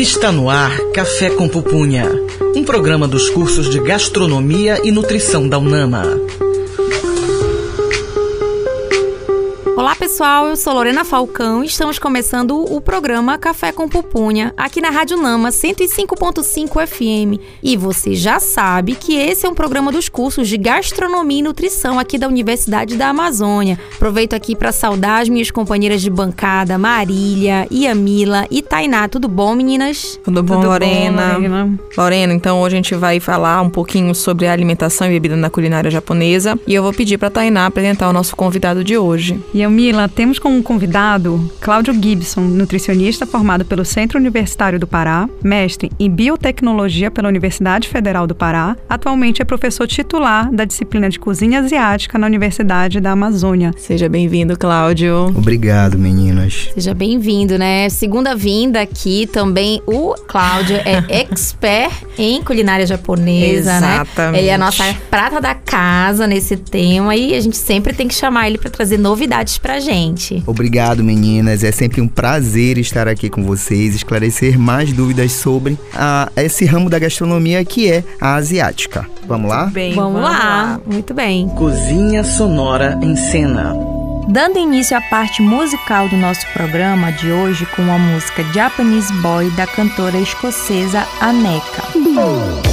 Está no ar Café com Pupunha, um programa dos cursos de Gastronomia e Nutrição da UNAMA. Pessoal, eu sou Lorena Falcão e estamos começando o programa Café com Pupunha aqui na Rádio Nama 105.5 FM. E você já sabe que esse é um programa dos cursos de Gastronomia e Nutrição aqui da Universidade da Amazônia. Aproveito aqui para saudar as minhas companheiras de bancada, Marília, Iamila e Tainá. Tudo bom, meninas? Tudo bom, Tudo Lorena? bom, Lorena? Lorena, então hoje a gente vai falar um pouquinho sobre a alimentação e bebida na culinária japonesa e eu vou pedir para Tainá apresentar o nosso convidado de hoje. E Mila, temos como convidado Cláudio Gibson, nutricionista formado pelo Centro Universitário do Pará, mestre em biotecnologia pela Universidade Federal do Pará, atualmente é professor titular da disciplina de cozinha asiática na Universidade da Amazônia. Seja bem-vindo, Cláudio. Obrigado, meninas. Seja bem-vindo, né? Segunda vinda aqui também. O Cláudio é expert em culinária japonesa, né? Exatamente. Ele é a nossa prata da casa nesse tema e a gente sempre tem que chamar ele para trazer novidades pra gente. Obrigado, meninas. É sempre um prazer estar aqui com vocês, esclarecer mais dúvidas sobre a, esse ramo da gastronomia que é a asiática. Vamos lá? Bem, Vamos, lá. Muito bem. Cozinha Sonora em Cena. Dando início à parte musical do nosso programa de hoje com a música Japanese Boy da cantora escocesa Aneka.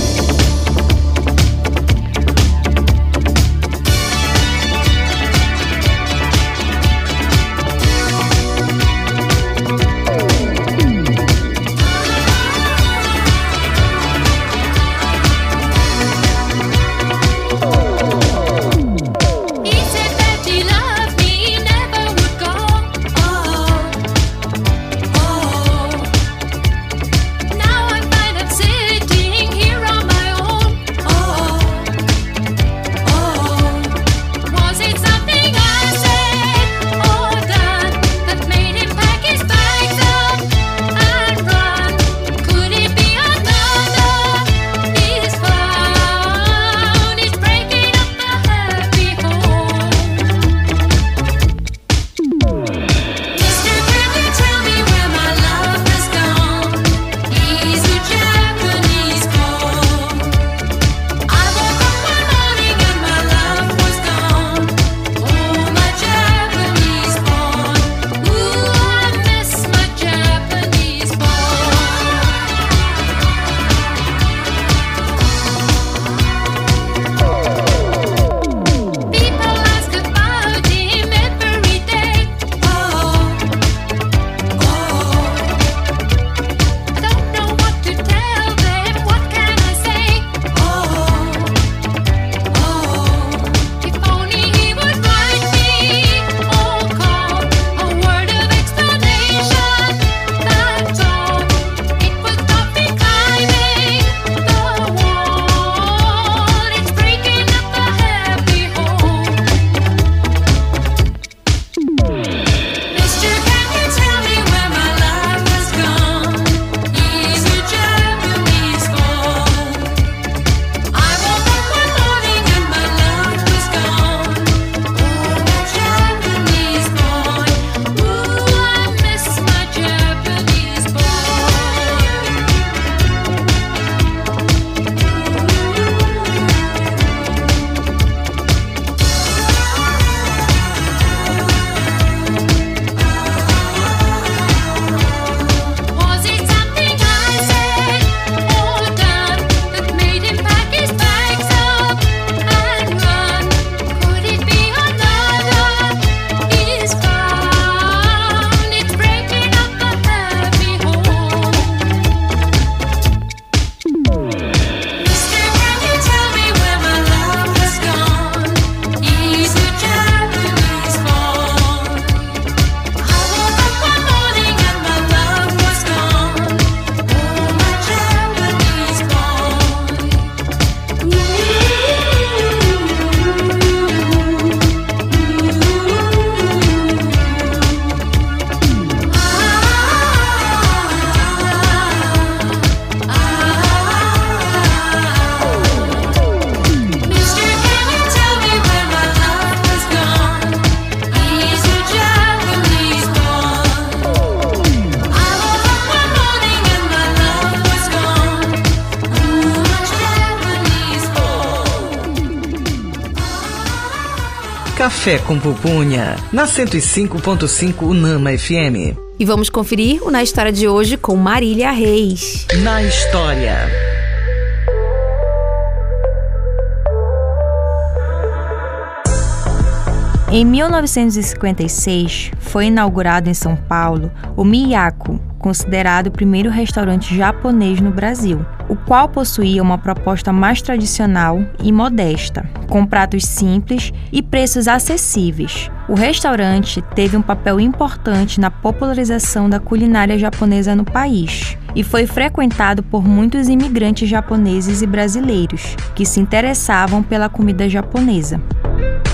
Café com Pupunha, na 105.5 Unama FM. E vamos conferir o Na História de hoje com Marília Reis. Na história. Em 1956, foi inaugurado em São Paulo o Miyako, considerado o primeiro restaurante japonês no Brasil, o qual possuía uma proposta mais tradicional e modesta, com pratos simples e preços acessíveis. O restaurante teve um papel importante na popularização da culinária japonesa no país e foi frequentado por muitos imigrantes japoneses e brasileiros que se interessavam pela comida japonesa.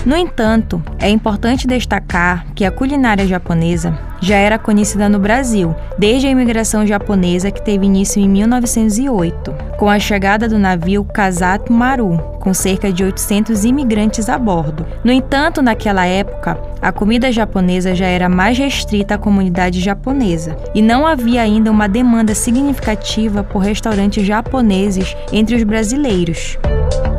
No entanto, é importante destacar que a culinária japonesa já era conhecida no Brasil desde a imigração japonesa que teve início em 1908, com a chegada do navio Kazato Maru, com cerca de 800 imigrantes a bordo. No entanto, naquela época, a comida japonesa já era mais restrita à comunidade japonesa e não havia ainda uma demanda significativa por restaurantes japoneses entre os brasileiros.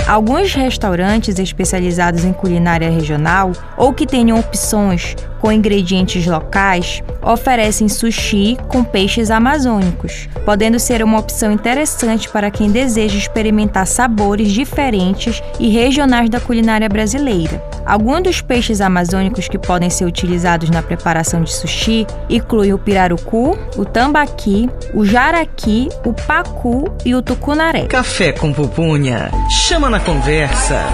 Alguns restaurantes especializados em culinária regional ou que tenham opções com ingredientes locais oferecem sushi com peixes amazônicos, podendo ser uma opção interessante para quem deseja experimentar sabores diferentes e regionais da culinária brasileira. Alguns dos peixes amazônicos que podem ser utilizados na preparação de sushi incluem o pirarucu, o tambaqui, o jaraqui, o pacu e o tucunaré. Café com Pupunha. Chama na conversa.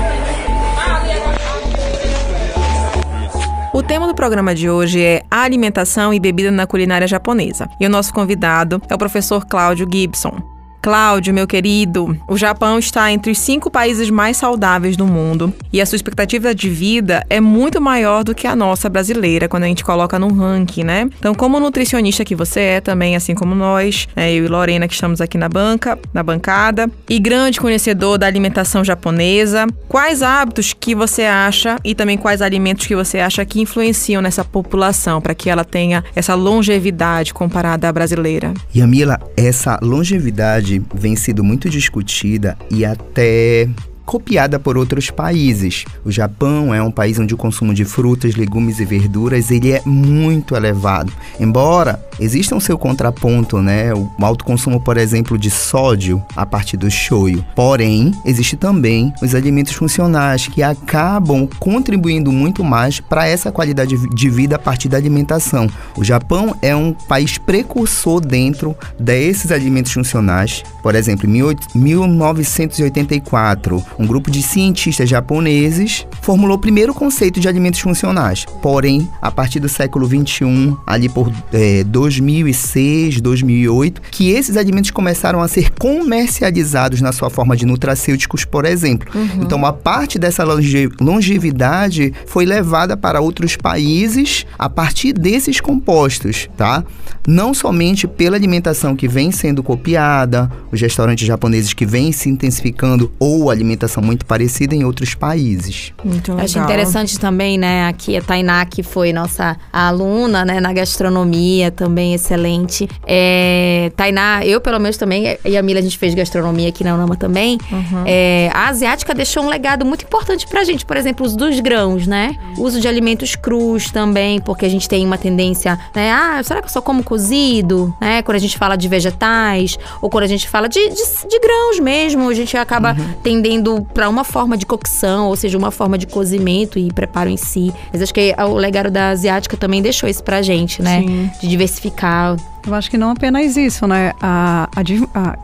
O tema do programa de hoje é alimentação e bebida na culinária japonesa. E o nosso convidado é o professor Cláudio Gibson. Cláudio, meu querido, o Japão está entre os cinco países mais saudáveis do mundo e a sua expectativa de vida é muito maior do que a nossa brasileira quando a gente coloca no ranking, né? Então, como nutricionista que você é também, assim como nós, né, eu e Lorena que estamos aqui na banca, na bancada, e grande conhecedor da alimentação japonesa, quais hábitos que você acha e também quais alimentos que você acha que influenciam nessa população para que ela tenha essa longevidade comparada à brasileira? Yamila, essa longevidade vem sido muito discutida e até copiada por outros países. O Japão é um país onde o consumo de frutas, legumes e verduras ele é muito elevado. Embora exista um seu contraponto, né, o alto consumo, por exemplo, de sódio a partir do shoyu. Porém, existe também os alimentos funcionais que acabam contribuindo muito mais para essa qualidade de vida a partir da alimentação. O Japão é um país precursor dentro desses alimentos funcionais. Por exemplo, em 1984, um grupo de cientistas japoneses formulou o primeiro conceito de alimentos funcionais. Porém, a partir do século 21, ali por eh, 2006, 2008, que esses alimentos começaram a ser comercializados na sua forma de nutracêuticos, por exemplo. Então, uma parte dessa longe- longevidade foi levada para outros países a partir desses compostos, tá? Não somente pela alimentação que vem sendo copiada, os restaurantes japoneses que vêm se intensificando ou alimentação muito parecida em outros países. Muito Eu acho interessante também, né, aqui a Tainá, que foi nossa aluna, né, na gastronomia, também excelente. É, Tainá, eu pelo menos também, e a Mila, a gente fez gastronomia aqui na Unama também. É, a asiática deixou um legado muito importante pra gente, por exemplo, o uso dos grãos, né? O uso de alimentos crus também, porque a gente tem uma tendência, né, ah, será que eu só como cozido, né? Quando a gente fala de vegetais, ou quando a gente fala de, de, de grãos mesmo, a gente acaba tendendo pra uma forma de cocção, ou seja, uma forma de cozimento e preparo em si. Mas acho que o legado da asiática também deixou isso pra gente, né? Sim. De diversificar. Eu acho que não apenas isso, né? A, a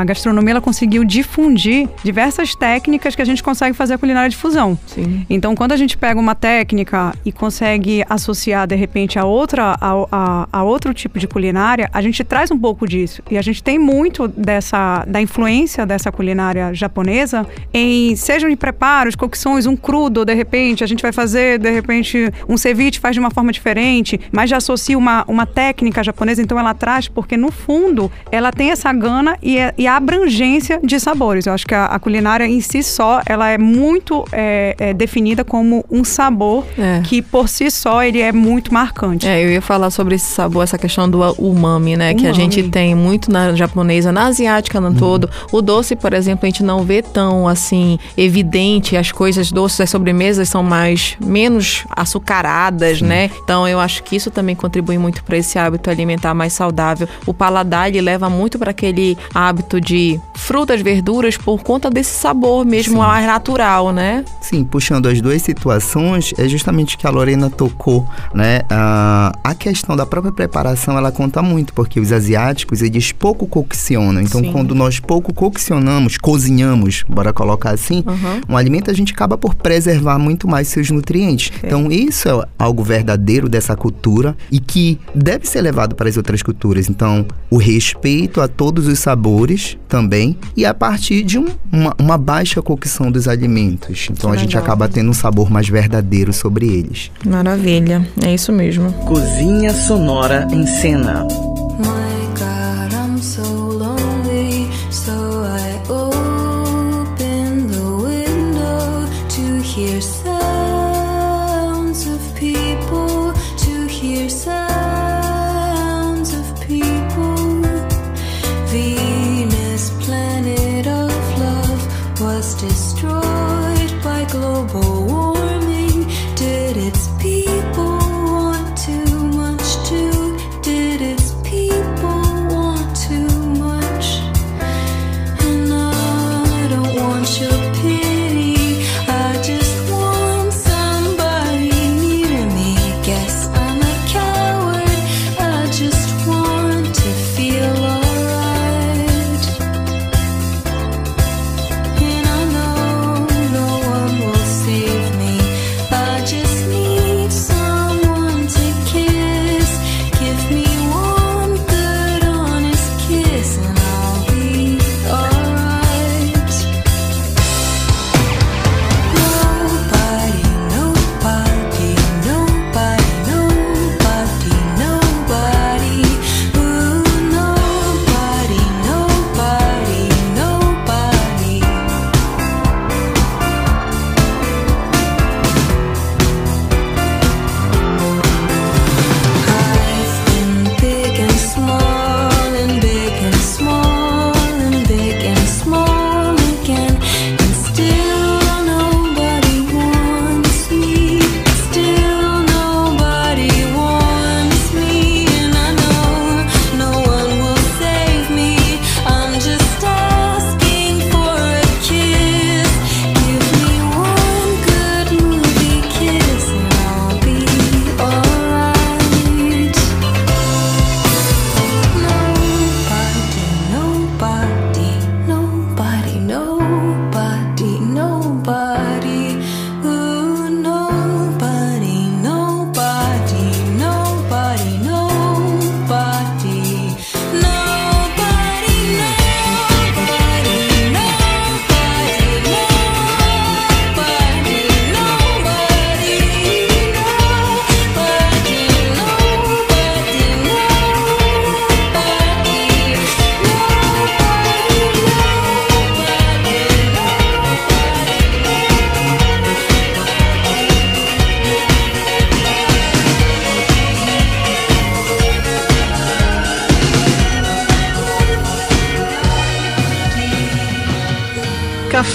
a gastronomia ela conseguiu difundir diversas técnicas que a gente consegue fazer a culinária de fusão. Sim. Então, quando a gente pega uma técnica e consegue associar de repente a outra a, a- a outro tipo de culinária, a gente traz um pouco disso. E a gente tem muito dessa da influência dessa culinária japonesa em sejam de preparos, cocções, um crudo, de repente a gente vai fazer de repente um ceviche faz de uma forma diferente, mas já associa uma, uma técnica japonesa. Então, ela traz, porque no fundo ela tem essa gana e, é- e a abrangência de sabores. Eu acho que a, a culinária em si só, ela é muito é, é, definida como um sabor É. que por si só ele é muito marcante. É, eu ia falar sobre esse sabor, essa questão do umami, né? Que a Umami. gente tem muito na japonesa, na asiática no todo. O doce, por exemplo, a gente não vê tão assim evidente. As coisas doces, as sobremesas são mais menos açucaradas, né? Então eu acho que isso também contribui muito para esse hábito alimentar mais saudável. O paladar ele leva muito para aquele hábito de frutas, verduras por conta desse sabor mesmo Sim. mais natural, né? Sim, puxando as duas situações, é justamente o que a Lorena tocou, né? Ah, a questão da própria preparação, ela conta muito, porque os asiáticos, eles pouco coccionam. Então, Sim. quando nós pouco coccionamos, cozinhamos, bora colocar assim, Uhum. um alimento a gente acaba por preservar muito mais seus nutrientes. Então, isso é algo verdadeiro dessa cultura e que deve ser levado para as outras culturas. Então, o respeito a todos os sabores também e a partir de um- uma, uma baixa cocção dos alimentos. Então, a gente legal. acaba tendo um sabor mais verdadeiro sobre eles. Maravilha, é isso mesmo. Cozinha Sonora em Cena.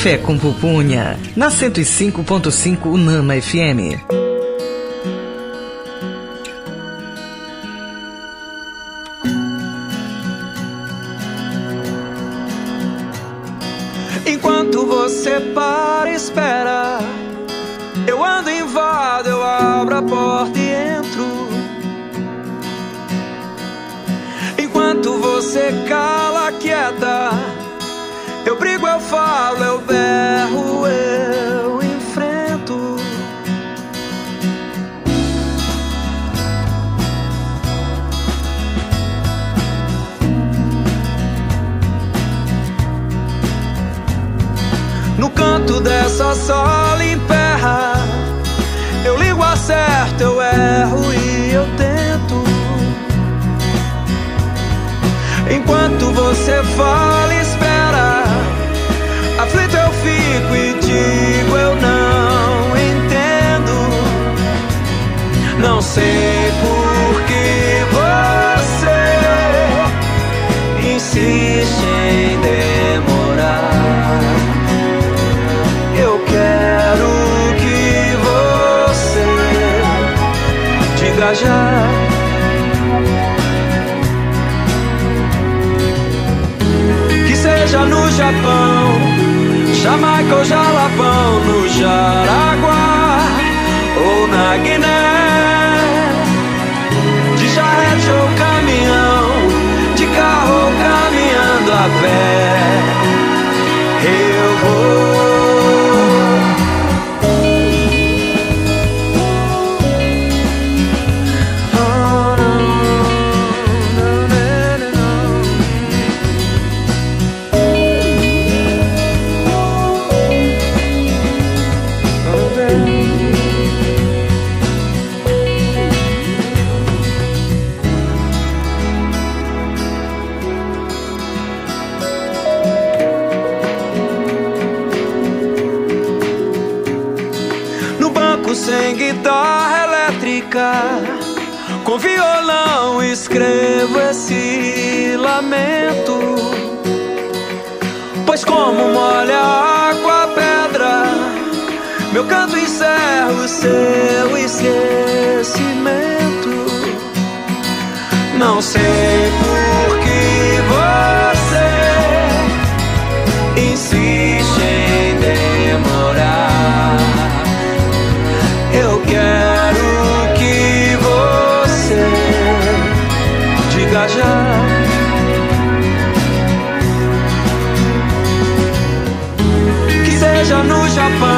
Café com Pupunha, na 105.5 Unama FM. Eu falo, eu berro, eu enfrento. No canto dessa sala emperra Eu ligo, acerto, eu erro e eu tento viajar. Japão, Jamaica ou Jalapão, no Jaraguá ou na Guiné. Escrevo esse lamento. Pois como molha a água a pedra, meu canto encerra o seu esquecimento. Não sei por que você seja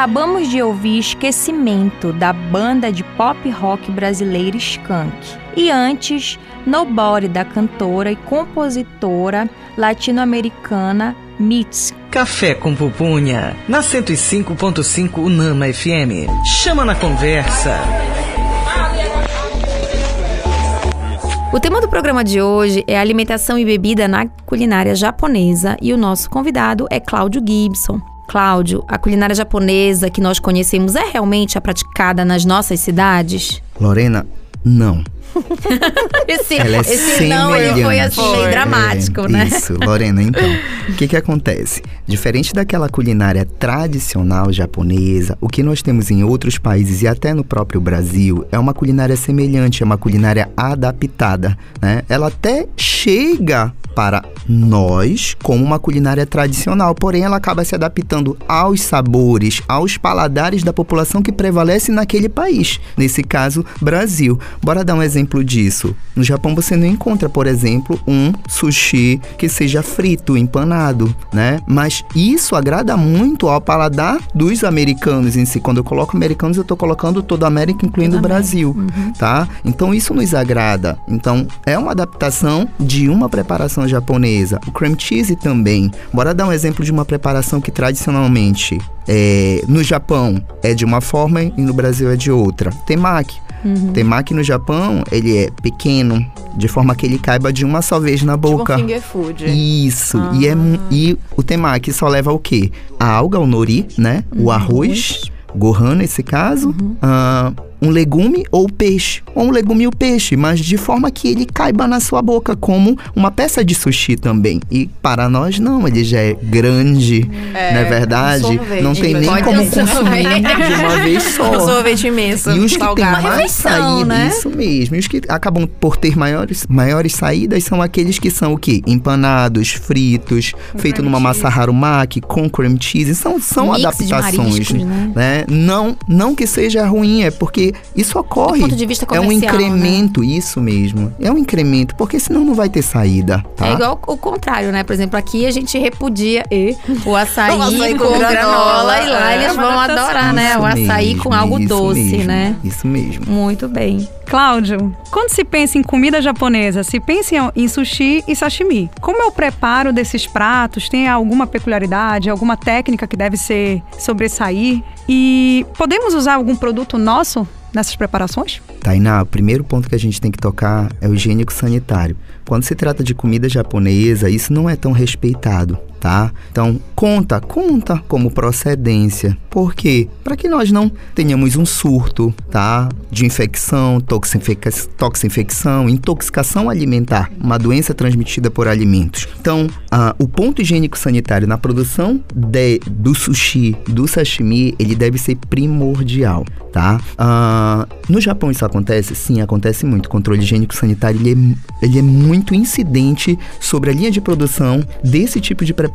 Acabamos de ouvir Esquecimento, da banda de pop rock brasileira Skank. E antes, Nobody, da cantora e compositora latino-americana Mitz. Café com Pupunha, na 105.5 Unama FM. Chama na conversa. O tema do programa de hoje é alimentação e bebida na culinária japonesa e o nosso convidado é Cláudio Gibson. Cláudio, a culinária japonesa que nós conhecemos é realmente a praticada nas nossas cidades? Lorena, não. Esse, Ela é esse não ele foi assim meio dramático, É, né? Isso, Lorena, então. O que que acontece? Diferente daquela culinária tradicional japonesa, o que nós temos em outros países e até no próprio Brasil é uma culinária semelhante, é uma culinária adaptada, né? Ela até chega para nós como uma culinária tradicional, porém ela acaba se adaptando aos sabores, aos paladares da população que prevalece naquele país, nesse caso, Brasil. Bora dar um exemplo disso. No Japão você não encontra, por exemplo, um sushi que seja frito, empanado, né? Mas isso agrada muito ao paladar dos americanos em si. Quando eu coloco americanos, eu tô colocando toda a América, incluindo o Brasil, tá? Então isso nos agrada. Então é uma adaptação de uma preparação japonesa. O cream cheese também. Bora dar um exemplo de uma preparação que tradicionalmente é, no Japão é de uma forma e no Brasil é de outra. Temaki. Temaki no Japão, ele é pequeno, de forma que ele caiba de uma só vez na Tipo boca. um finger food. Isso. E, é, mu- e o temaki só leva o quê? A alga, o nori, né? O arroz, gohan nesse caso. ah, um legume ou peixe, ou um legume e o peixe, mas de forma que ele caiba na sua boca como uma peça de sushi também. E para nós não, ele já é grande, É, não é verdade? um não tem nem como consumir de uma vez só. Um sorvete imenso, E os que têm mais refeição, saída, né? isso mesmo. E os que acabam por ter maiores, maiores saídas são aqueles que são o quê? Empanados, fritos, feito numa massa harumaki, com cream cheese. São, são Mix adaptações. mariscos, né? né? Não, não que seja ruim, é porque isso ocorre. Do ponto de vista é um comercial, né? incremento, isso mesmo. É um incremento, porque senão não vai ter saída, tá? É igual o contrário, né? Por exemplo, aqui a gente repudia e, o açaí, O açaí com, com granola, granola, e lá é. eles vão adorar, né? O açaí mesmo, com algo doce, mesmo, né? Isso mesmo. Muito bem. Cláudio, quando se pensa em comida japonesa, se pensa em- em sushi e sashimi. Como é o preparo desses pratos? Tem alguma peculiaridade, alguma técnica que deve ser sobressair? E podemos usar algum produto nosso nessas preparações? Tainá, o primeiro ponto que a gente tem que tocar é o higiênico sanitário. Quando se trata de comida japonesa, isso não é tão respeitado, tá? Então, conta, conta como procedência. Por quê? Para que nós não tenhamos um surto, tá? De infecção, toxinfecção, intoxicação alimentar, uma doença transmitida por alimentos. Então, o ponto higiênico sanitário na produção de- do sushi, do sashimi, ele deve ser primordial, tá? No Japão isso acontece? Sim, acontece muito. O controle higiênico sanitário ele é, ele é muito incidente sobre a linha de produção desse tipo de preparação,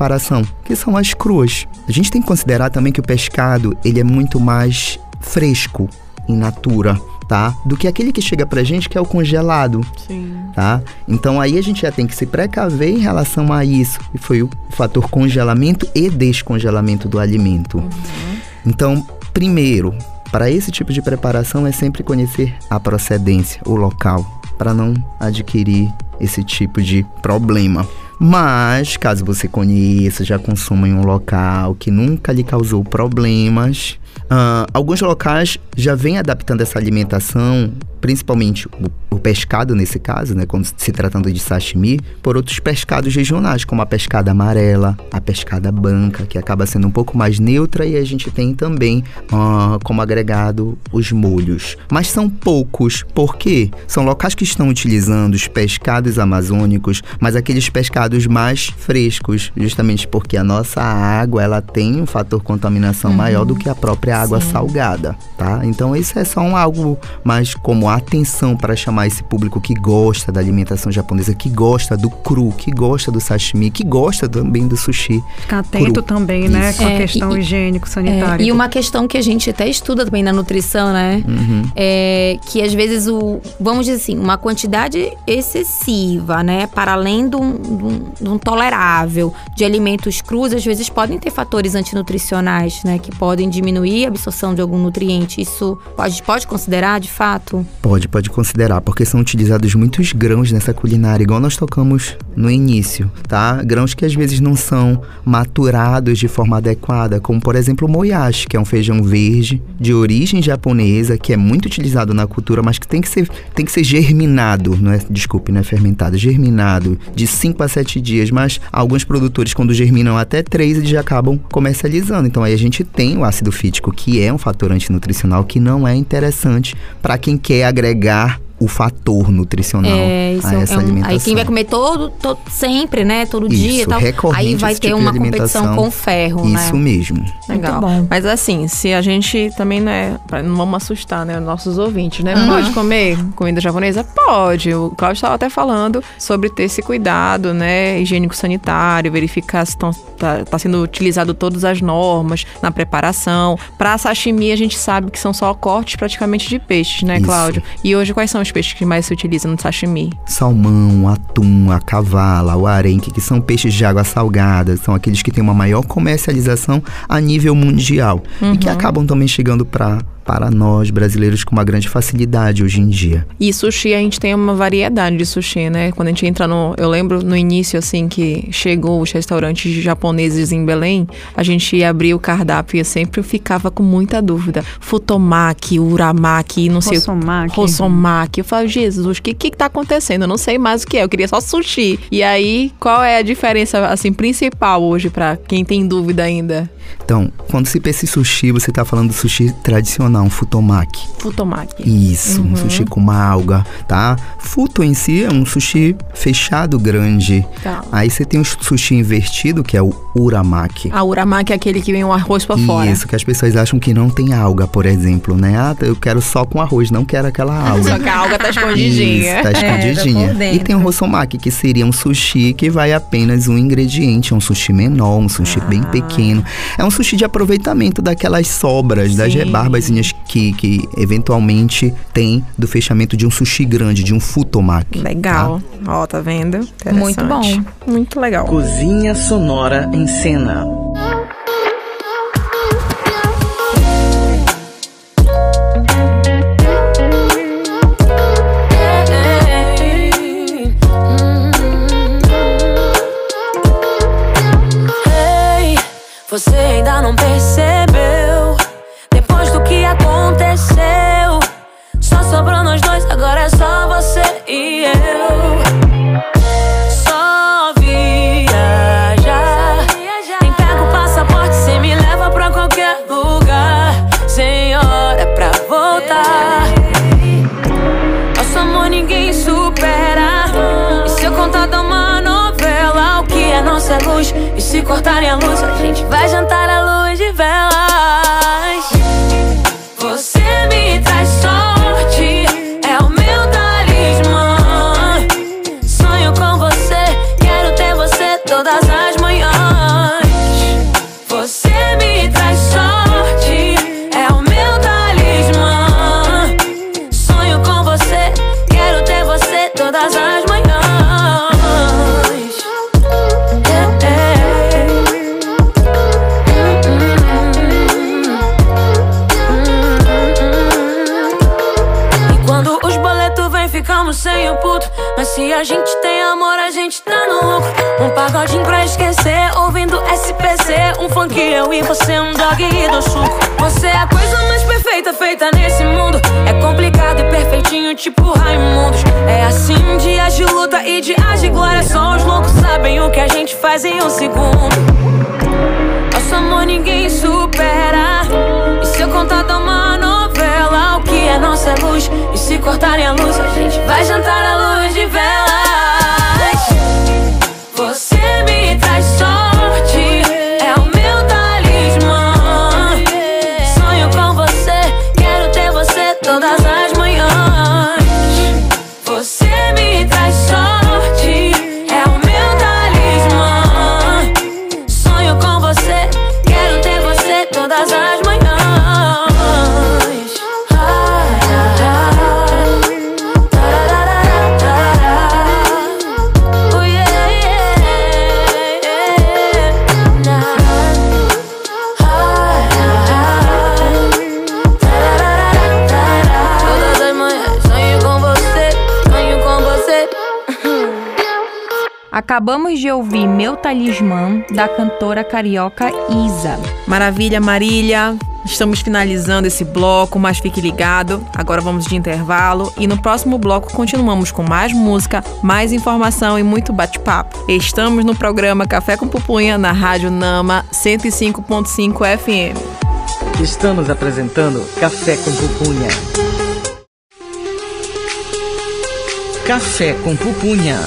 que são as cruas. A gente tem que considerar também que o pescado ele é muito mais fresco in natura, tá? Do que aquele que chega pra gente que é o congelado Sim. tá? Então aí a gente já tem que se precaver em relação a isso, e foi o fator congelamento e descongelamento do alimento. Então, primeiro, para esse tipo de preparação é sempre conhecer a procedência, o local, para não adquirir esse tipo de problema. Mas, caso você conheça, já consuma em um local que nunca lhe causou problemas, ah, alguns locais já vêm adaptando essa alimentação, principalmente o, o pescado nesse caso, né, quando se tratando de sashimi, por outros pescados regionais, como a pescada amarela, a pescada branca, que acaba sendo um pouco mais neutra, e a gente tem também ah, como agregado os molhos. Mas são poucos, por quê? São locais que estão utilizando os pescados amazônicos, mas aqueles pescados mais frescos, justamente porque a nossa água ela tem um fator contaminação maior do que a própria água salgada, tá? Então isso é só um algo mais como atenção para chamar esse público que gosta da alimentação japonesa, que gosta do cru, que gosta do sashimi, que gosta também do sushi. Ficar atento Cru. também, né, Isso. com a É, questão e- higiênico É, sanitária. e uma questão que a gente até estuda também na nutrição, né? Uhum. É que às vezes o. Vamos dizer assim, uma quantidade excessiva, né? Para além de um, de um- de um tolerável de alimentos crus, às vezes podem ter fatores antinutricionais, né? Que podem diminuir a absorção de algum nutriente. Isso gente pode considerar de fato? Pode, pode considerar, porque são utilizados muitos grãos nessa culinária, igual nós tocamos no início, tá? Grãos que às vezes não são maturados de forma adequada, como por exemplo o moyashi, que é um feijão verde de origem japonesa, que é muito utilizado na cultura, mas que tem que ser, tem que ser germinado, não é, desculpe, não é fermentado, germinado de 5 a 7 dias, mas alguns produtores quando germinam até 3 eles já acabam comercializando. Então aí a gente tem o ácido fítico, que é um fator antinutricional que não é interessante para quem quer agregar o fator nutricional É, isso a é essa um- alimentação. Aí quem vai comer todo, todo sempre, né? Todo Isso, dia e tal. recorrente Aí vai esse ter tipo uma competição alimentação. com ferro, né? Isso mesmo. Legal. bom. Mas assim, se a gente também não é. pra- Não vamos assustar, né? Os nossos ouvintes, né? Uhum. Pode comer comida japonesa? Pode. O Cláudio estava até falando sobre ter esse cuidado, né? Higiênico-sanitário, verificar se estão, tá, tá sendo utilizado todas as normas na preparação. Pra sashimi, a gente sabe que são só cortes praticamente de peixes, né, Isso. Cláudio? E hoje, quais são os peixes que mais se utilizam no sashimi? Salmão, atum, a cavala, o arenque, que são peixes de água salgada, são aqueles que têm uma maior comercialização a nível mundial e Uhum. que acabam também chegando para para nós brasileiros com uma grande facilidade hoje em dia. E sushi, a gente tem uma variedade de sushi, né? Quando a gente entra no. Eu lembro no início, assim, que chegou os restaurantes japoneses em Belém, a gente ia abrir o cardápio e eu sempre ficava com muita dúvida. Futomaki, uramaki, não sei o Rossomaki. Rossomaki. Eu falo, Jesus, o que, que tá acontecendo? Eu não sei mais o que é, eu queria só sushi. E aí, qual é a diferença, assim, principal hoje pra quem tem dúvida ainda? Então, quando se pensa em sushi, você está falando do sushi tradicional um futomaki. Futomaki. Isso, um sushi com uma alga, tá? Futo em si é um sushi fechado grande. Tá. Aí você tem o sushi invertido, que é o uramaki. A uramaki é aquele que vem o arroz pra fora. Isso, que as pessoas acham que não tem alga, por exemplo, né? Ah, eu quero só com arroz, não quero aquela alga. Só que a alga tá escondidinha. Isso, tá escondidinha. por dentro. e tem o rossomaki, que seria um sushi que vai apenas um ingrediente, é um sushi menor, um sushi bem Ah. pequeno. É um sushi de aproveitamento daquelas sobras, das Sim. Que, que eventualmente tem do fechamento de um sushi grande, de um futomaki. Legal. Ó, tá vendo? Muito Interessante. Muito legal. Cozinha Sonora em Cena. Ei, você cortarem a luz, a gente vai jantar à luz a gente tem amor, a gente tá no lucro. Um pagodinho pra esquecer, ouvindo SPC. Um funk eu e você, um dog e do suco. Você é a coisa mais perfeita feita nesse mundo. É complicado e perfeitinho, tipo Raimundos. É assim, dias de luta e dias de glória. Só os loucos sabem o que a gente faz em um segundo. Nosso amor ninguém supera. E se eu contar dar uma que nossa luz? E se cortarem a luz, a gente vai jantar à luz de velas. Acabamos de ouvir Meu Talismã, da cantora carioca Isa. Maravilha, Marília. Estamos finalizando esse bloco, mas fique ligado. Agora vamos de intervalo e no próximo bloco continuamos com mais música, mais informação e muito bate-papo. Estamos no programa Café com Pupunha na Rádio Nama 105.5 FM. Estamos apresentando Café com Pupunha. Café com Pupunha.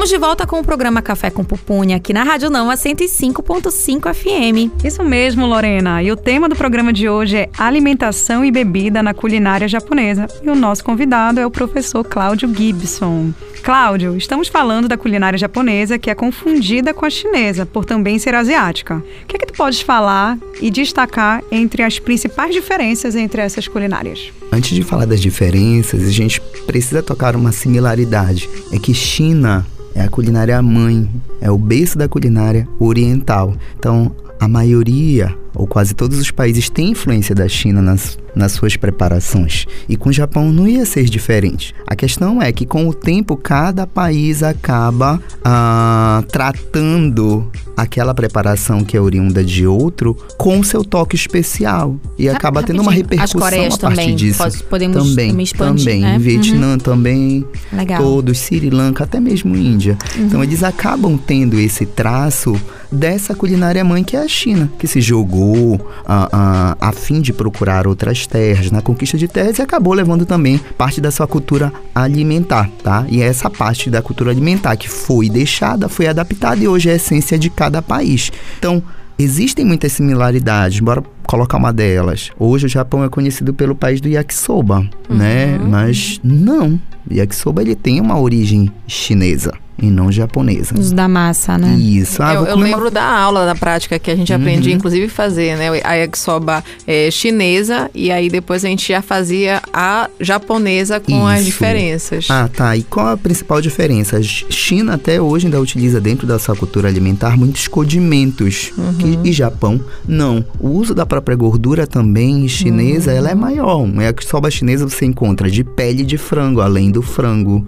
Estamos de volta com o programa Café com Pupunha aqui na Rádio Nama 105.5 FM. Isso mesmo, Lorena. E o tema do programa de hoje é alimentação e bebida na culinária japonesa. E o nosso convidado é o professor Cláudio Gibson. Cláudio, estamos falando da culinária japonesa que é confundida com a chinesa, por também ser asiática. O que é que tu podes falar e destacar entre as principais diferenças entre essas culinárias? Antes de falar das diferenças, a gente precisa tocar uma similaridade. É que China é a culinária mãe, é o berço da culinária oriental. Então, a maioria, ou quase todos os países, têm influência da China nas, nas suas preparações. E com o Japão não ia ser diferente. A questão é que, com o tempo, cada país acaba ah, tratando aquela preparação que é oriunda de outro com seu toque especial. E acaba tendo uma rapidinho, as repercussão Coreias a partir também, disso. pode- podemos também, expandir, também. né? Vietnã também, Legal. todos, Sri Lanka, até mesmo Índia. Uhum. Então eles acabam tendo esse traço dessa culinária mãe que é a China, que se jogou a, a, a fim de procurar outras terras, na conquista de terras e acabou levando também parte da sua cultura alimentar, tá? E essa parte da cultura alimentar que foi deixada, foi adaptada e hoje é a essência de cada país. Então, Existem muitas similaridades, bora colocar uma delas. Hoje o Japão é conhecido pelo país do yakisoba, né? Mas não, o yakisoba ele tem uma origem chinesa e não japonesa. Os da massa, né? Isso. Ah, eu eu comer uma- lembro da aula da prática que a gente aprendia, inclusive, fazer, né? A yakisoba é, chinesa e aí depois a gente já fazia a japonesa com as Isso. diferenças. Ah, tá. E qual a principal diferença? A China até hoje ainda utiliza dentro da sua cultura alimentar muitos condimentos. que- e Japão, não. O uso da própria gordura também chinesa, ela é maior. É a soba chinesa você encontra de pele de frango, além do frango.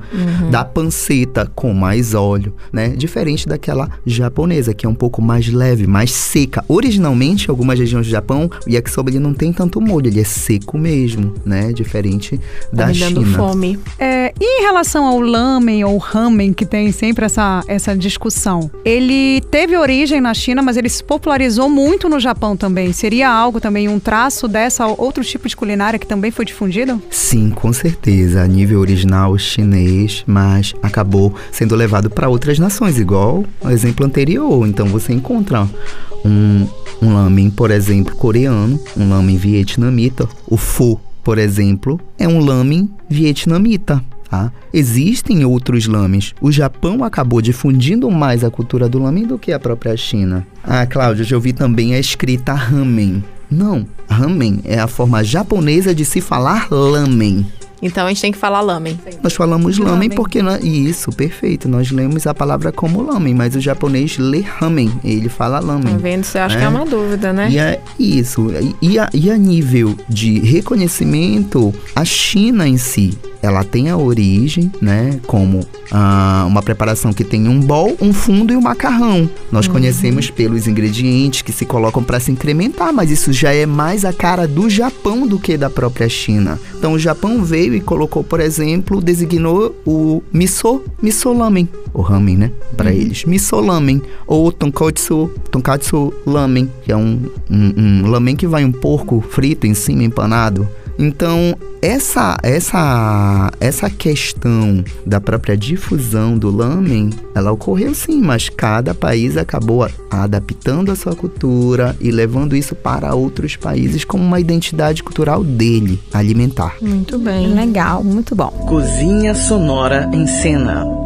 Da panceta, com mais óleo, né? Diferente daquela japonesa, que é um pouco mais leve, mais seca. Originalmente, em algumas regiões do Japão, o yakisoba ele não tem tanto molho, ele é seco mesmo, né? Diferente tá da me dando China. fome. É, e em relação ao lamen ou ramen, que tem sempre essa, essa discussão, ele teve origem na China, mas ele se popularizou muito no Japão também. Seria algo também, um traço dessa outro tipo de culinária que também foi difundido? Sim, com certeza. A nível original chinês, mas acabou sendo levado para outras nações, igual o exemplo anterior. Então você encontra um, um lamen, por exemplo, coreano, um lamen vietnamita. O pho, por exemplo, é um lamen vietnamita. Tá? Existem outros lames. O Japão acabou difundindo mais a cultura do lamen do que a própria China. Ah, Cláudio, já ouvi também a escrita ramen. Não, ramen é a forma japonesa de se falar lamen. Então a gente tem que falar lamen. Nós falamos lamen, Lamen. porque nó- isso, perfeito. Nós lemos a palavra como lamen, mas o japonês lê ramen, ele fala Tá lamen. vendo? Você acha É. que é uma dúvida, né? E a, isso. E a, e a nível de reconhecimento, a China em si, ela tem a origem, né? Como ah, uma preparação que tem um bol, um fundo e um macarrão. Nós conhecemos pelos ingredientes que se colocam para se incrementar, mas isso já é mais a cara do Japão do que da própria China. Então o Japão veio e colocou, por exemplo, designou o miso, miso lamen, o ramen, né? Para eles, miso lamen ou tonkatsu, tonkatsu lamen, que é um, um, um lamen que vai um porco frito em cima, empanado. Então, essa, essa, essa questão da própria difusão do lamen, ela ocorreu sim, mas cada país acabou adaptando a sua cultura e levando isso para outros países como uma identidade cultural dele, alimentar. Muito bem. Legal, muito bom. Cozinha Sonora em Cena.「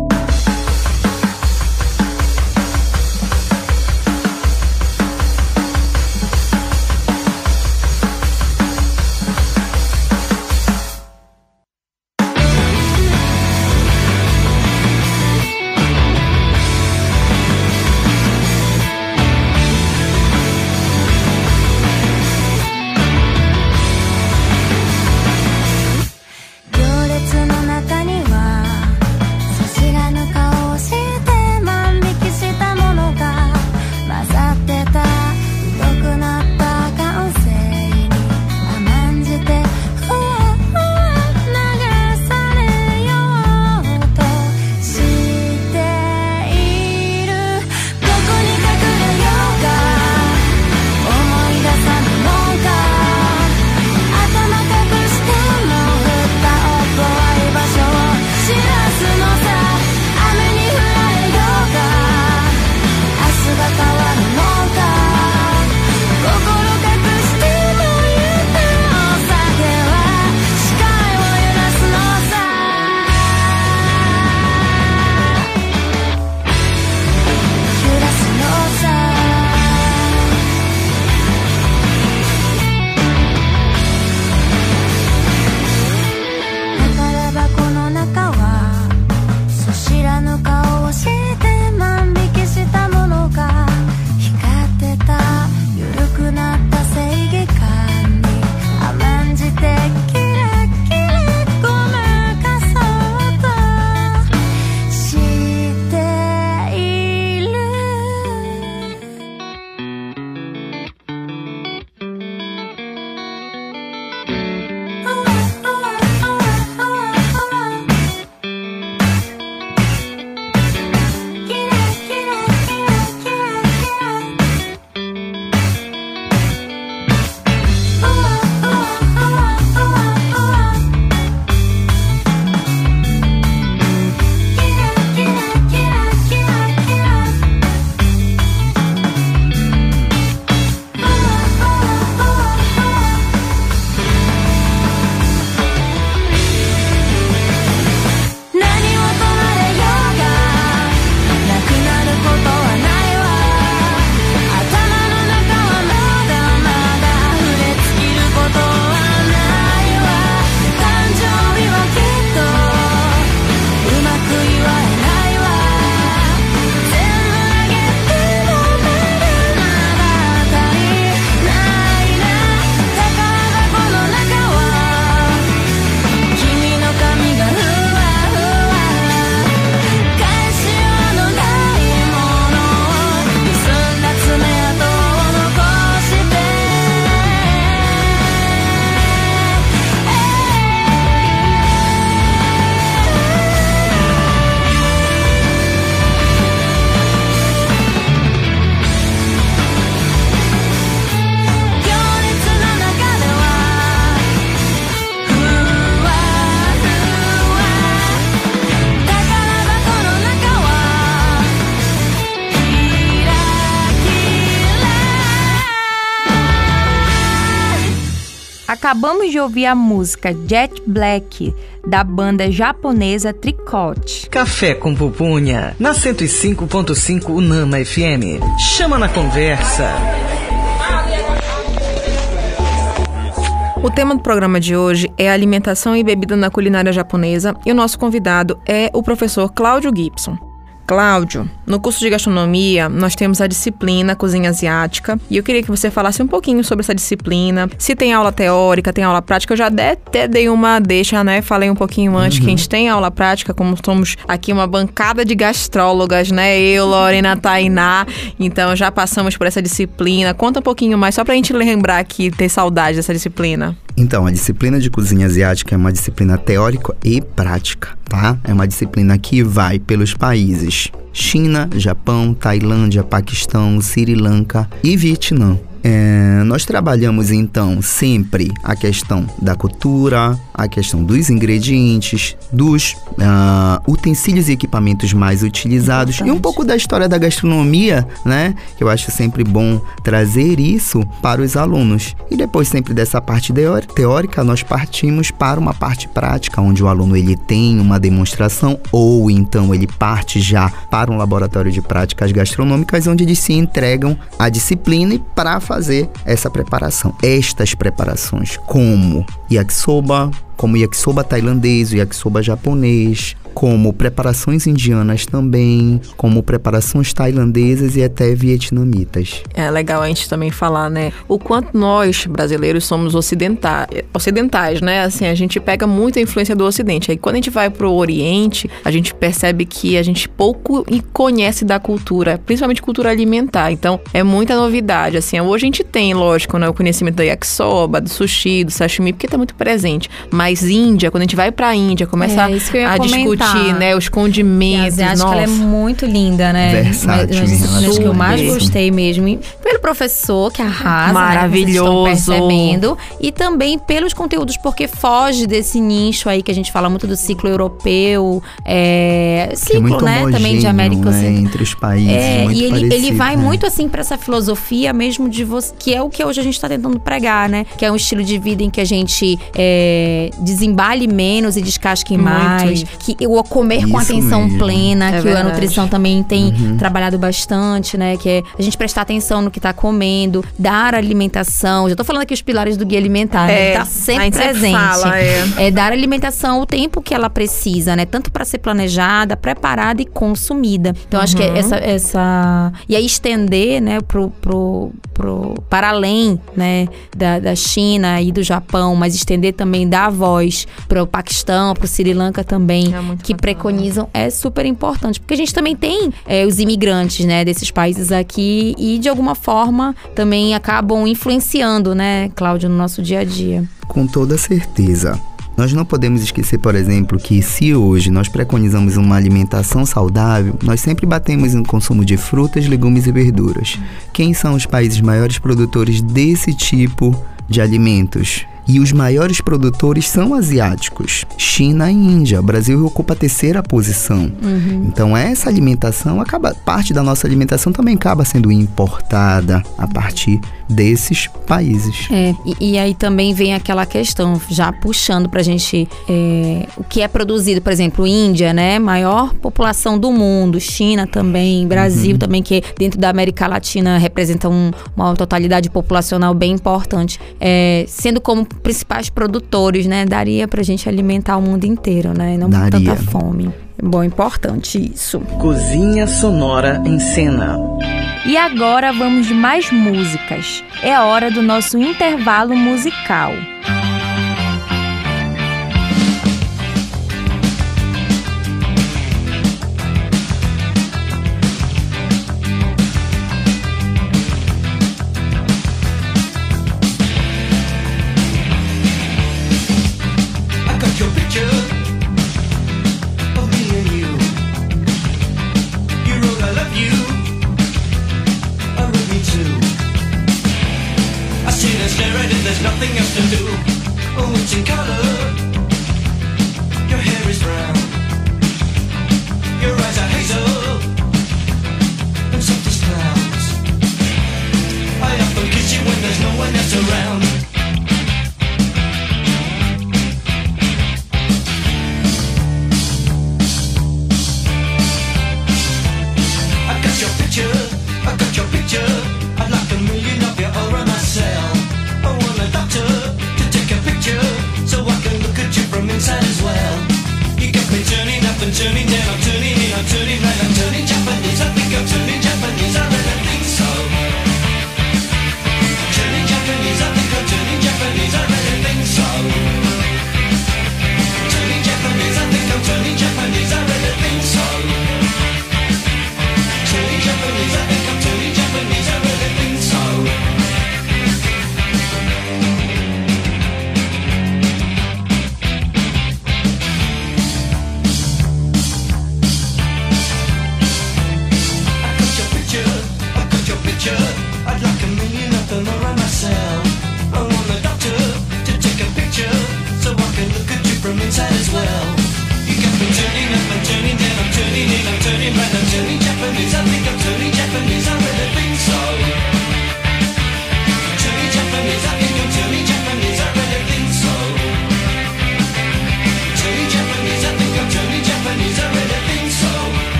Acabamos de ouvir a música Jet Black da banda japonesa Tricote. Café com pupunha, na 105.5 Unama FM. Chama na conversa. O tema do programa de hoje é alimentação e bebida na culinária japonesa e o nosso convidado é o professor Cláudio Gibson. Cláudio, no curso de gastronomia nós temos a disciplina Cozinha Asiática e eu queria que você falasse um pouquinho sobre essa disciplina. Se tem aula teórica, tem aula prática, eu já até dei uma deixa, né? Falei um pouquinho antes que a gente tem aula prática, como somos aqui uma bancada de gastrólogas, né? Eu, Lorena, Tainá, então já passamos por essa disciplina. Conta um pouquinho mais, só pra gente lembrar aqui, ter saudade dessa disciplina. Então, a disciplina de cozinha asiática é uma disciplina teórica e prática, tá? É uma disciplina que vai pelos países China, Japão, Tailândia, Paquistão, Sri Lanka e Vietnã. É, nós trabalhamos então sempre a questão da cultura, a questão dos ingredientes, dos ah, utensílios e equipamentos mais utilizados e um pouco da história da gastronomia, né? Que eu acho sempre bom trazer isso para os alunos. E depois sempre dessa parte teó- teórica, nós partimos para uma parte prática, onde o aluno ele tem uma demonstração ou então ele parte já para um laboratório de práticas gastronômicas, onde eles se entregam a disciplina e para fazer essa preparação. Estas preparações, como yakisoba, como yakisoba tailandês, o yakisoba japonês, como preparações indianas também, como preparações tailandesas e até vietnamitas. É legal a gente também falar, né? O quanto nós, brasileiros, somos ocidentais, ocidentais, né? Assim, a gente pega muita influência do Ocidente. Aí quando a gente vai pro Oriente, a gente percebe que a gente pouco conhece da cultura, principalmente cultura alimentar. Então, é muita novidade. Assim, hoje a gente tem, lógico, né, o conhecimento da yakisoba, do sushi, do sashimi, porque tá muito presente. Mas Índia, quando a gente vai pra Índia, começa É, isso que eu ia a comentar. discutir, né, os E a condimentos, asiática ela é muito linda, né? Versátil Mas- relação que eu mais gostei mesmo. Pelo professor, que arrasa, Maravilhoso. Né, que vocês estão percebendo. E também pelos conteúdos, porque foge desse nicho aí que a gente fala muito do ciclo europeu. É, Que é ciclo, muito né? Também de América né, entre os países. É, muito e ele, ele parecido, vai né? muito assim pra essa filosofia mesmo de você, que é o que hoje a gente tá tentando pregar, né? Que é um estilo de vida em que a gente é, desembale menos e descasque Muito mais, que o comer com Isso atenção mesmo. plena, É que a verdade. nutrição também tem Uhum. trabalhado bastante, né? Que é a gente prestar atenção no que tá comendo, dar alimentação. Já tô falando aqui os pilares do guia alimentar, né? É, Ele tá a sempre presente. fala, é. É dar alimentação o tempo que ela precisa, né? Tanto para ser planejada, preparada e consumida. Então, acho que Uhum. é essa, essa. E aí estender, né, pro, pro, pro, para além, né, da, da China e do Japão, mas estender também dar voz pro Paquistão, pro Sri Lanka também, É que bacana. preconizam, é super importante. Porque a gente também tem é, os imigrantes, né, desses países aqui e, de alguma forma, também acabam influenciando, né, Cláudio, no nosso dia a dia. Com toda certeza. Nós não podemos esquecer, por exemplo, que se hoje nós preconizamos uma alimentação saudável, nós sempre batemos no consumo de frutas, legumes e verduras. Quem são os países maiores produtores desse tipo de alimentos? E os maiores produtores são asiáticos, China e Índia. O Brasil ocupa a terceira posição. Então essa alimentação acaba, parte da nossa alimentação também acaba sendo importada a partir desses países. É, e, e aí também vem aquela questão, já puxando pra gente é, o que é produzido, por exemplo, Índia, né? Maior população do mundo, China também, Brasil Uhum. também, que dentro da América Latina representa um- uma totalidade populacional bem importante. É, sendo como principais produtores, né? Daria pra gente alimentar o mundo inteiro, né? E não Daria. tanta fome. Bom, importante isso. Cozinha Sonora em Cena. E agora vamos de mais músicas. É a hora do nosso intervalo musical. I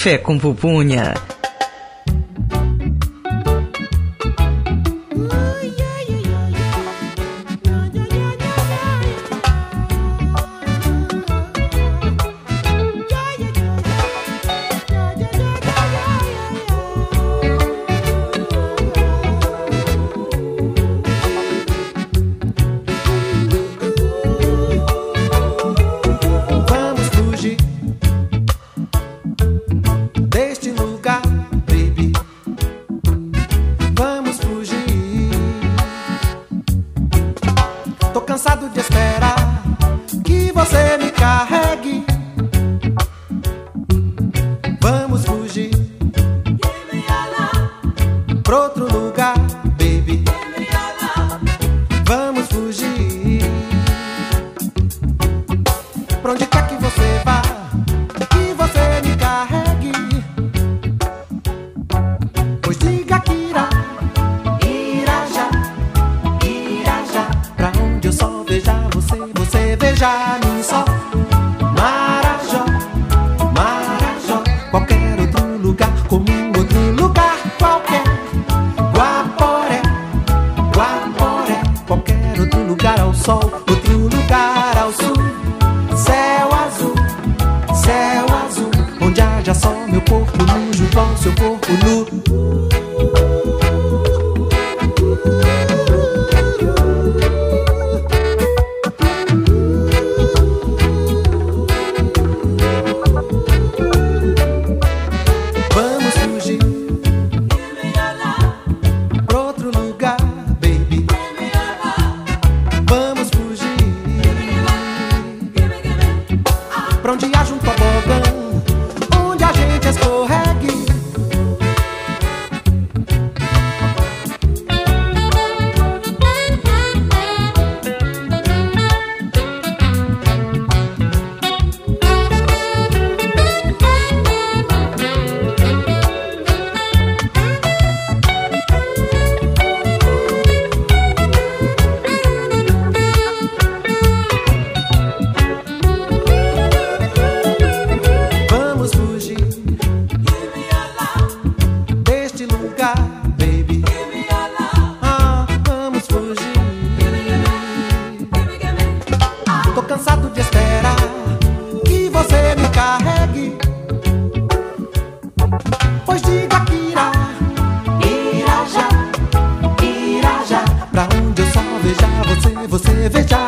Café com Pupunha. outro lugar. cansado de esperar que você me carregue. Pois diga que irá, irá já, irá já. Pra onde eu só vejo você, você veja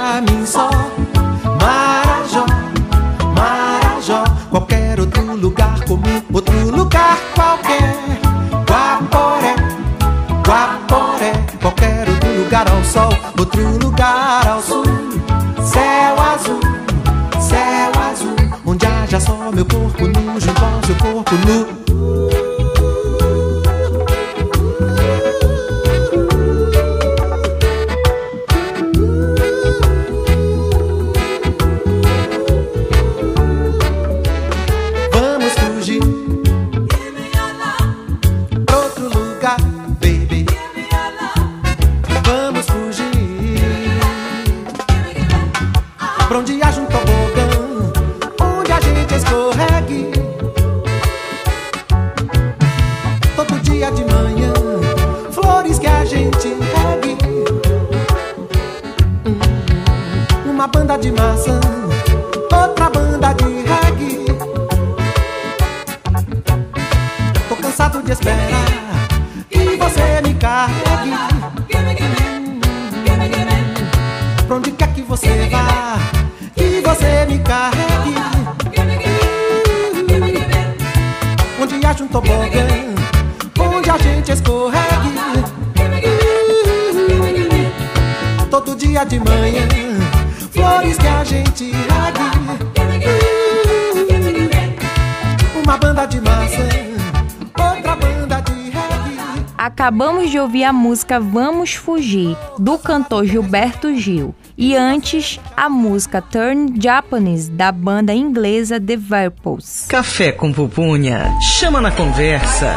acabamos de ouvir a música Vamos Fugir, do cantor Gilberto Gil, e antes a música Turn Japanese, da banda inglesa The Verples. Café com pupunha, chama na conversa.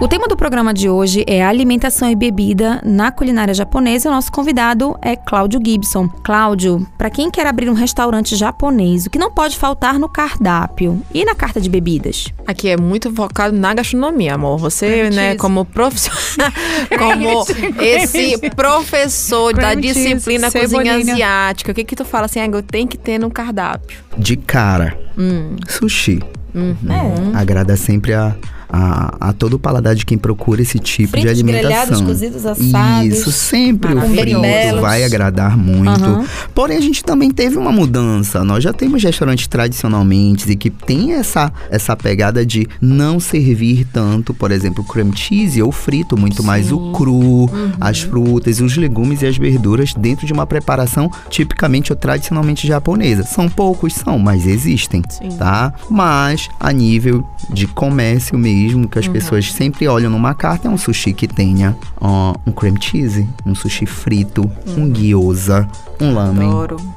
O tema do programa de hoje é alimentação e bebida na culinária japonesa. E o nosso convidado é Cláudio Gibson. Cláudio, para quem quer abrir um restaurante japonês, o que não pode faltar no cardápio e na carta de bebidas? Aqui é muito focado na gastronomia, amor. Você, Cream né, cheese. como profissional, como esse professor da cheese, disciplina cozinha cebolinha. asiática, o que que tu fala assim, ah, eu tenho que ter no cardápio? De cara, Hum. sushi. Uhum. Agrada sempre a, a, a todo o paladar de quem procura esse tipo Fritos, de alimentação. cozidos, assados. Isso, sempre o frito vai agradar muito. Aham. Porém, a gente também teve uma mudança. Nós já temos restaurantes tradicionalmente e que tem essa, essa pegada de não servir tanto, por exemplo, cream cheese ou frito, muito mais o cru, Uhum. as frutas, os legumes e as verduras dentro de uma preparação tipicamente ou tradicionalmente japonesa. São poucos, são, mas existem, tá? Mas a nível de comércio mesmo, que as Uhum. pessoas sempre olham numa carta, é um sushi que tenha ó, um cream cheese, um sushi frito, um gyoza, um lamen,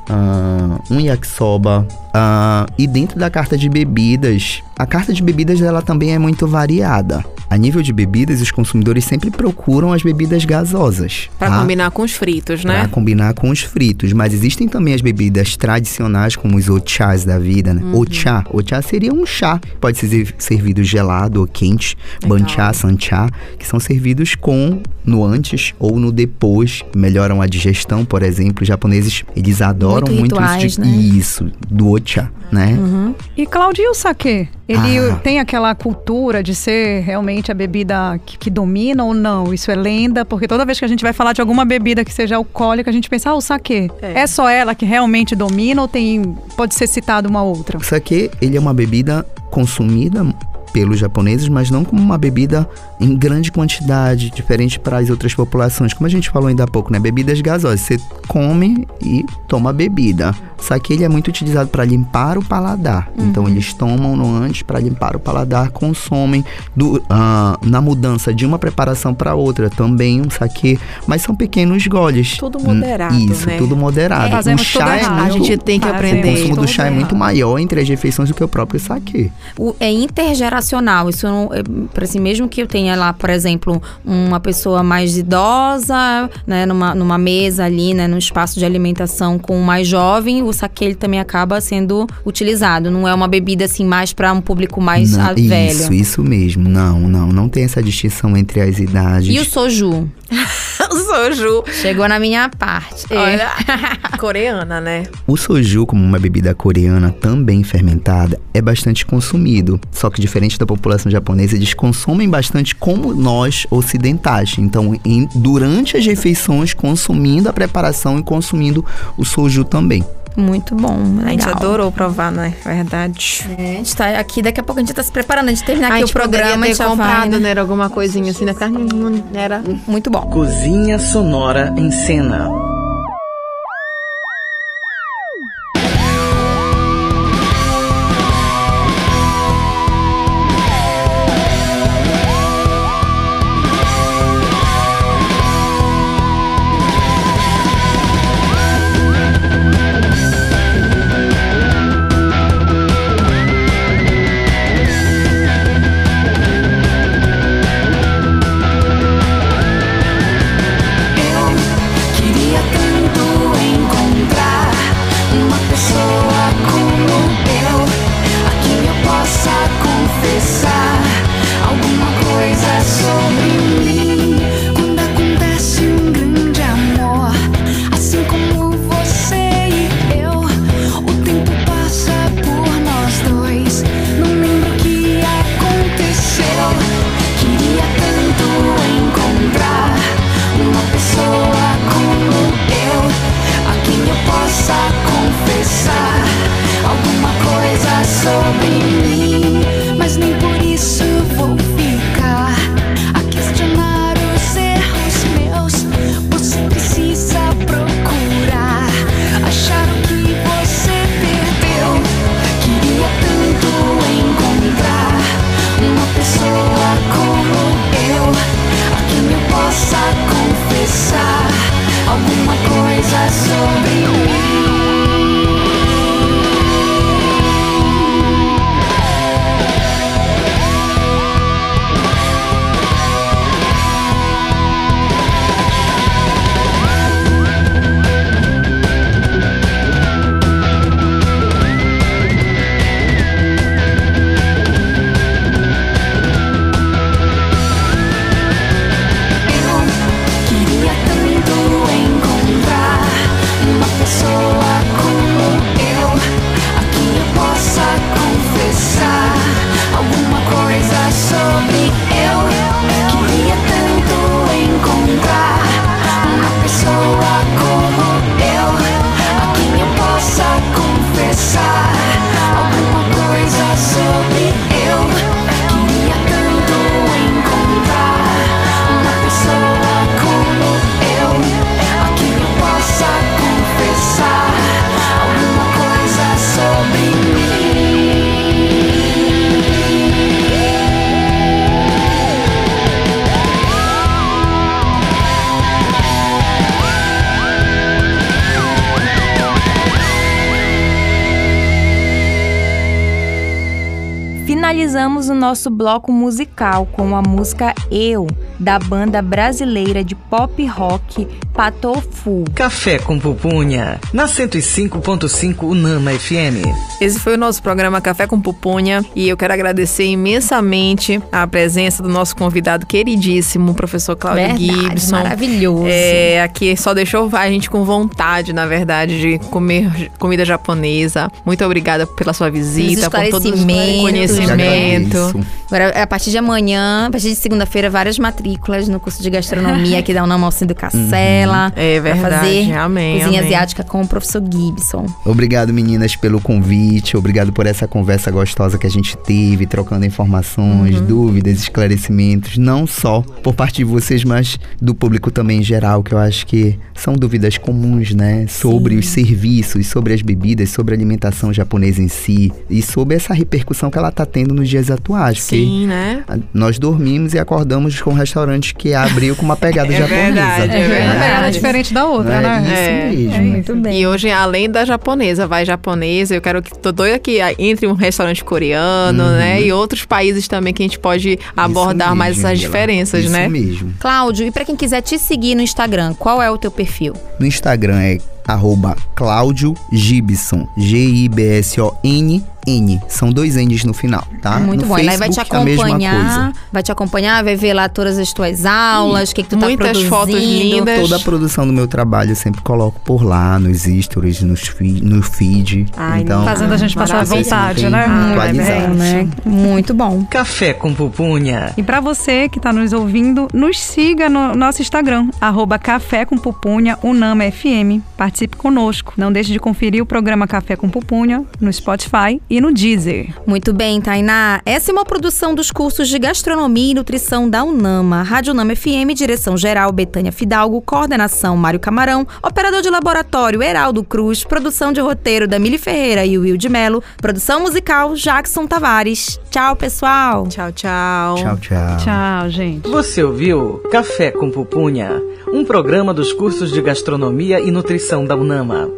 ah, um yakisoba. ah, e dentro da carta de bebidas, a carta de bebidas ela também é muito variada. A nível de bebidas, os consumidores sempre procuram as bebidas gasosas. Pra tá? combinar com os fritos, né? combinar com os fritos. Mas existem também as bebidas tradicionais, como os ochás da vida, né? Uhum. Ochá. Ochá seria um chá. Pode ser servido gelado ou quente. Legal. Banchá, sanchá, que são servidos com no antes ou no depois. Melhoram a digestão, por exemplo. Os japoneses, eles adoram Muito muito, rituais, isso, de, né? isso, do ochá, né? E Claudio, e o saquê? Ele Ah. tem aquela cultura de ser realmente a bebida que, que domina ou não? Isso é lenda? Porque toda vez que a gente vai falar de alguma bebida que seja alcoólica, a gente pensa, ah, o saquê. É. É. só ela que realmente domina ou tem pode ser citada uma outra? O sake, ele é uma bebida consumida pelos japoneses, mas não como uma bebida em grande quantidade, diferente para as outras populações. Como a gente falou ainda há pouco, né? Bebidas gasosas. Você come e toma bebida. Sake, ele é muito utilizado para limpar o paladar. Então, eles tomam no antes para limpar o paladar, consomem do- ah, na mudança de uma preparação para outra também um sake, mas são pequenos goles. Tudo moderado, Isso, né? tudo moderado. É, o chá é errado. A muito gente tem que Fazemos o aprender. consumo do chá é muito errado. maior entre as refeições do que o próprio saque. O- é intergeracional. Isso não, é, pra assim, mesmo que eu tenha lá, por exemplo, uma pessoa mais idosa, né, numa, numa mesa ali, né, num espaço de alimentação com um mais jovem, o saque ele também acaba sendo utilizado. Não é uma bebida assim mais para um público mais Não, velho. Isso, isso mesmo. Não, não, não tem essa distinção entre as idades. E o soju? Soju. Chegou na minha parte. É. Olha, coreana, né? O soju, como uma bebida coreana também fermentada, é bastante consumido. Só que diferente da população japonesa, eles consomem bastante como nós ocidentais. Então, em- durante as refeições, consumindo a preparação e consumindo o soju também. Muito bom, A gente legal. adorou provar, né? Verdade. É, a gente tá aqui, daqui a pouco a gente tá se preparando. A gente terminar a aqui gente o programa ter já vai, comprado, né? né? Era alguma coisinha assim, né? Era... Muito bom. Cozinha Sonora em Cena. Finalizamos o nosso bloco musical com a música Eu, da banda brasileira de pop rock Café com Pupunha, na 105.5 Unama FM. Esse foi o nosso programa Café com Pupunha e eu quero agradecer imensamente a presença do nosso convidado queridíssimo, o professor Cláudio Verdade, Gibson. maravilhoso. É, aqui só deixou a gente com vontade, na verdade, de comer comida japonesa. Muito obrigada pela sua visita, por todo o conhecimento. Agora, a partir de amanhã, a partir de segunda-feira, várias matrículas no curso de gastronomia aqui da Unama Alcindo Cacela. É Pra fazer amém, cozinha amém. asiática com o professor Gibson. Obrigado, meninas, pelo convite. Obrigado por essa conversa gostosa que a gente teve, trocando informações, Uhum. dúvidas, esclarecimentos, não só por parte de vocês, mas do público também em geral, que eu acho que são dúvidas comuns, né? Sobre os serviços, sobre as bebidas, sobre a alimentação japonesa em si e sobre essa repercussão que ela tá tendo nos dias atuais. porque Sim, né? Nós dormimos e acordamos com um restaurante que abriu com uma pegada É japonesa. verdade, é Uma verdade. pegada diferente da outra, É né? isso É, mesmo. Muito bem. E hoje, além da japonesa, vai japonesa. Eu quero que tô doida que entre um restaurante coreano, né? E outros países também que a gente pode abordar Isso mais mesmo, essas diferenças, Isso né? mesmo. Cláudio, e pra quem quiser te seguir no Instagram, qual é o teu perfil? No Instagram é arroba Cláudio Gibson. G-I-B-S-O-N-N. São dois N's no final, tá? Muito no bom. E lá vai te Facebook, a acompanhar, vai te acompanhar, vai ver lá todas as tuas aulas, o que, que tu tá Muitas produzindo. fotos lindas. Toda a produção do meu trabalho eu sempre coloco por lá, nos stories, nos fi- no feed. Ai, então, Fazendo a gente passar à Maravilha. vontade, né? atualizado. Bom, né? Muito bom. Café com Pupunha. E para você que está nos ouvindo, nos siga no nosso Instagram, arroba Café com Pupunha, Unama FM. Participe conosco. Não deixe de conferir o programa Café com Pupunha no Spotify e no Deezer. Muito bem, Tainá. Essa é uma produção dos cursos de Gastronomia e Nutrição da Unama. Rádio Unama FM, direção geral Betânia Fidalgo, coordenação Mário Camarão, operador de laboratório Heraldo Cruz, produção de roteiro da Mili Ferreira e Will de Melo, produção musical Jackson Tavares. Tchau, pessoal. Tchau, tchau. Tchau, tchau. Tchau, gente. Você ouviu Café com Pupunha, um programa dos cursos de Gastronomia e Nutrição da Unama.